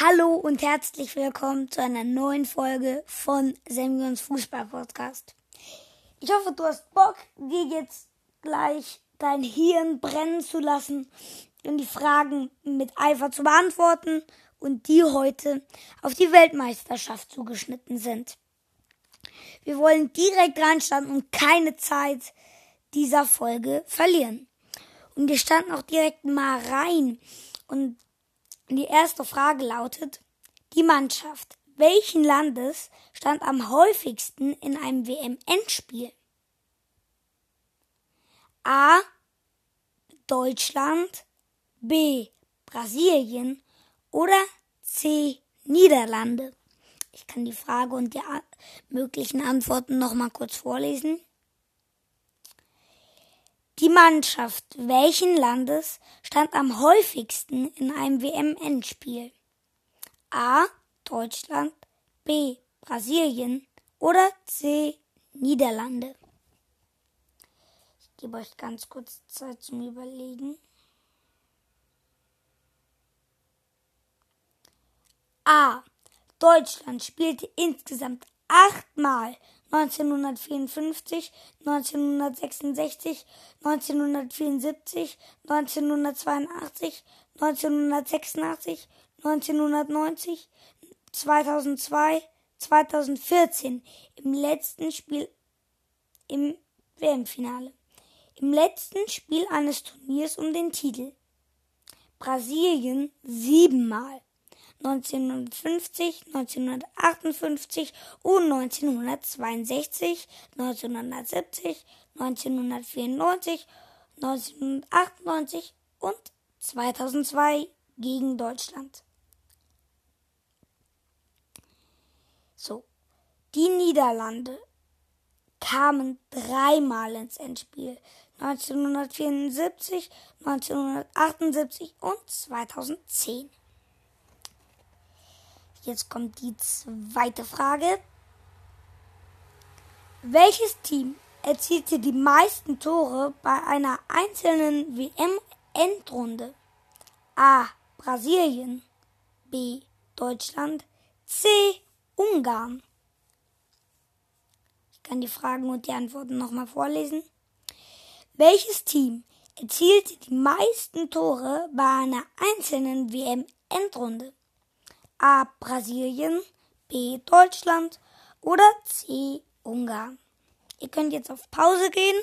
Hallo und herzlich willkommen zu einer neuen Folge von Semyons Fußball Podcast. Ich hoffe, du hast Bock, dir jetzt gleich dein Hirn brennen zu lassen und die Fragen mit Eifer zu beantworten und die heute auf die Weltmeisterschaft zugeschnitten sind. Wir wollen direkt reinstarten und keine Zeit dieser Folge verlieren. Und wir starten auch direkt mal rein. Und die erste Frage lautet, die Mannschaft welchen Landes stand am häufigsten in einem WM-Endspiel? A. Deutschland, B. Brasilien oder C. Niederlande? Ich kann die Frage und die möglichen Antworten noch mal kurz vorlesen. Die Mannschaft welchen Landes stand am häufigsten in einem WM-Endspiel? A. Deutschland, B. Brasilien oder C. Niederlande? Ich gebe euch ganz kurz Zeit zum Überlegen. A. Deutschland spielte insgesamt achtmal 1954, 1966, 1974, 1982, 1986, 1990, 2002, 2014 im letzten Spiel im WM-Finale. Im letzten Spiel eines Turniers um den Titel. Brasilien siebenmal. 1950, 1958 und 1962, 1970, 1994, 1998 und 2002 gegen Deutschland. So, die Niederlande kamen dreimal ins Endspiel. 1974, 1978 und 2010. Jetzt kommt die zweite Frage. Welches Team erzielte die meisten Tore bei einer einzelnen WM-Endrunde? A. Brasilien. B. Deutschland. C. Ungarn. Ich kann die Fragen und die Antworten nochmal vorlesen. Welches Team erzielte die meisten Tore bei einer einzelnen WM-Endrunde? A. Brasilien, B. Deutschland oder C. Ungarn. Ihr könnt jetzt auf Pause gehen.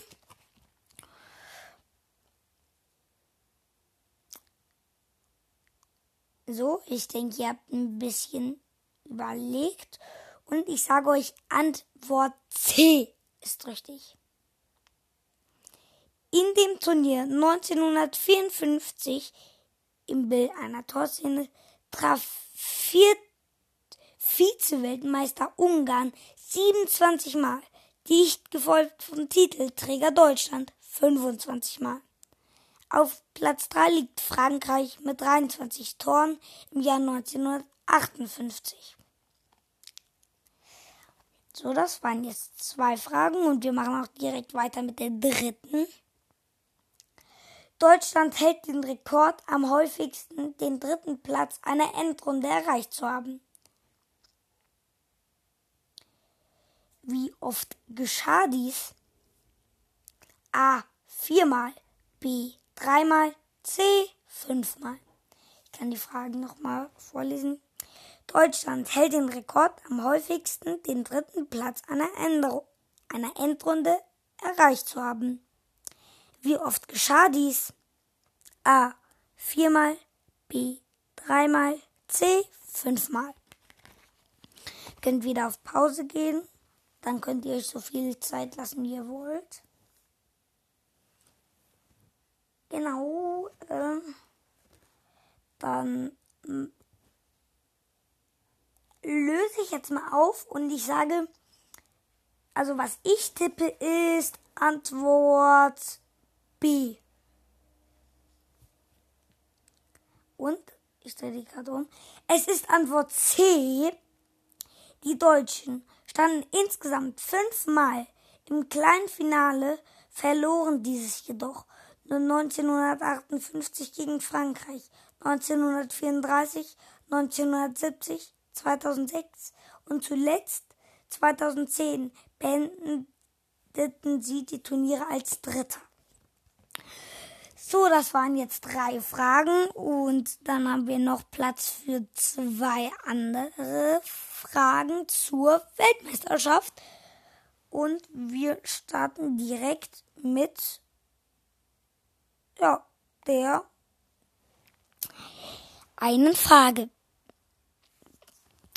So, ich denke, ihr habt ein bisschen überlegt. Und ich sage euch, Antwort C ist richtig. In dem Turnier 1954 im Bild einer Torszene traf vier Vize-Weltmeister Ungarn 27 Mal, dicht gefolgt vom Titelträger Deutschland 25 Mal. Auf Platz 3 liegt Frankreich mit 23 Toren im Jahr 1958. So, das waren jetzt zwei Fragen und wir machen auch direkt weiter mit der dritten. Deutschland hält den Rekord, am häufigsten den dritten Platz einer Endrunde erreicht zu haben. Wie oft geschah dies? A. Viermal. B. Dreimal. C. Fünfmal. Ich kann die Fragen nochmal vorlesen. Deutschland hält den Rekord, am häufigsten den dritten Platz einer, einer Endrunde erreicht zu haben. Wie oft geschah dies? A. Viermal. B. Dreimal. C. Fünfmal. Ihr könnt wieder auf Pause gehen. Dann könnt ihr euch so viel Zeit lassen, wie ihr wollt. Genau. Äh, dann äh, löse ich jetzt mal auf und ich sage, also was ich tippe ist Antwort B. Und, ich drehe die Karte um, es ist Antwort C. Die Deutschen standen insgesamt fünfmal im kleinen Finale, verloren dieses jedoch nur 1958 gegen Frankreich, 1934, 1970, 2006 und zuletzt 2010 beendeten sie die Turniere als Dritter. So, das waren jetzt drei Fragen und dann haben wir noch Platz für zwei andere Fragen zur Weltmeisterschaft. Und wir starten direkt mit ja, der einen Frage.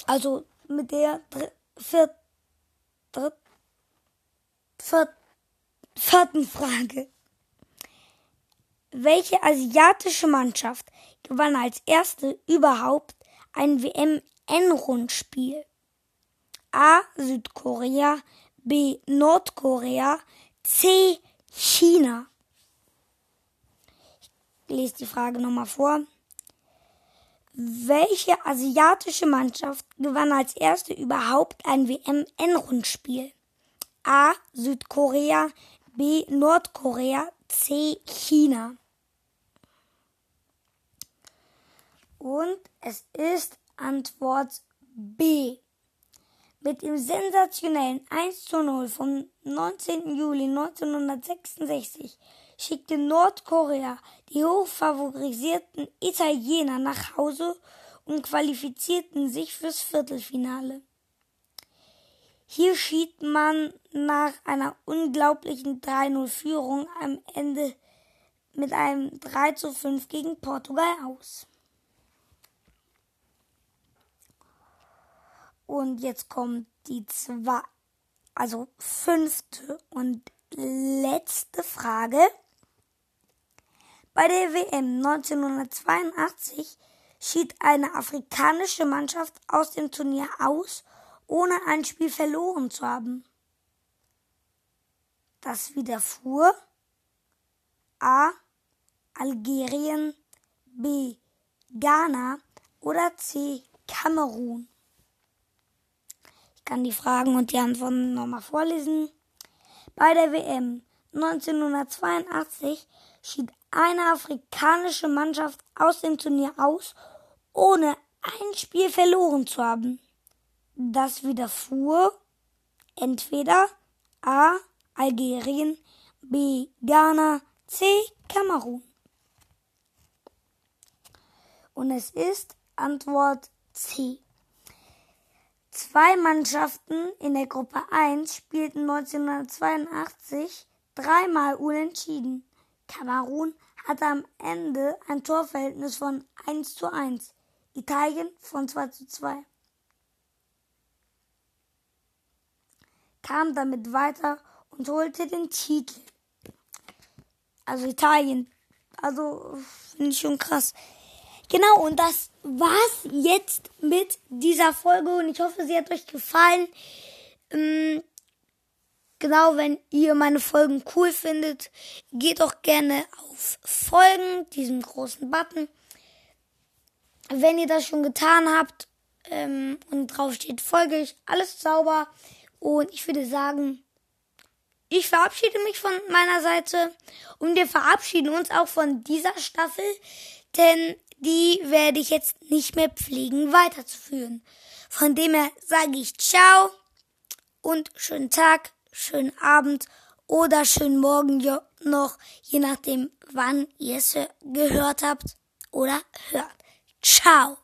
Also mit der vier, dritt, vier, vierten Frage. Welche asiatische Mannschaft gewann als erste überhaupt ein WM-Endrundspiel? A. Südkorea, B. Nordkorea, C. China. Ich lese die Frage nochmal vor. Welche asiatische Mannschaft gewann als erste überhaupt ein WM-Endrundspiel? A. Südkorea, B. Nordkorea, C. China. Und es ist Antwort B. Mit dem sensationellen 1 zu 0 vom 19. Juli 1966 schickte Nordkorea die hochfavorisierten Italiener nach Hause und qualifizierten sich fürs Viertelfinale. Hier schied man nach einer unglaublichen 3-0-Führung am Ende mit einem 3 zu 5 gegen Portugal aus. Und jetzt kommt die zwei, also fünfte und letzte Frage. Bei der WM 1982 schied eine afrikanische Mannschaft aus dem Turnier aus, ohne ein Spiel verloren zu haben. Das widerfuhr A. Algerien, B. Ghana oder C. Kamerun. Ich kann die Fragen und die Antworten nochmal vorlesen. Bei der WM 1982 schied eine afrikanische Mannschaft aus dem Turnier aus, ohne ein Spiel verloren zu haben. Das widerfuhr entweder A. Algerien, B. Ghana, C. Kamerun. Und es ist Antwort C. Zwei Mannschaften in der Gruppe 1 spielten 1982 dreimal unentschieden. Kamerun hatte am Ende ein Torverhältnis von 1 zu 1, Italien von 2 zu 2. Kam damit weiter und holte den Titel. Also Italien. Also finde ich schon krass. Genau, und das war's jetzt mit dieser Folge und ich hoffe, sie hat euch gefallen. Ähm, genau, wenn ihr meine Folgen cool findet, geht doch gerne auf Folgen, diesen großen Button. Wenn ihr das schon getan habt ähm, und drauf steht, folge ich, alles sauber. Und ich würde sagen, ich verabschiede mich von meiner Seite und wir verabschieden uns auch von dieser Staffel, denn die werde ich jetzt nicht mehr pflegen weiterzuführen. Von dem her sage ich ciao und schönen Tag, schönen Abend oder schönen Morgen noch, je nachdem, wann ihr es gehört habt oder hört. Ciao.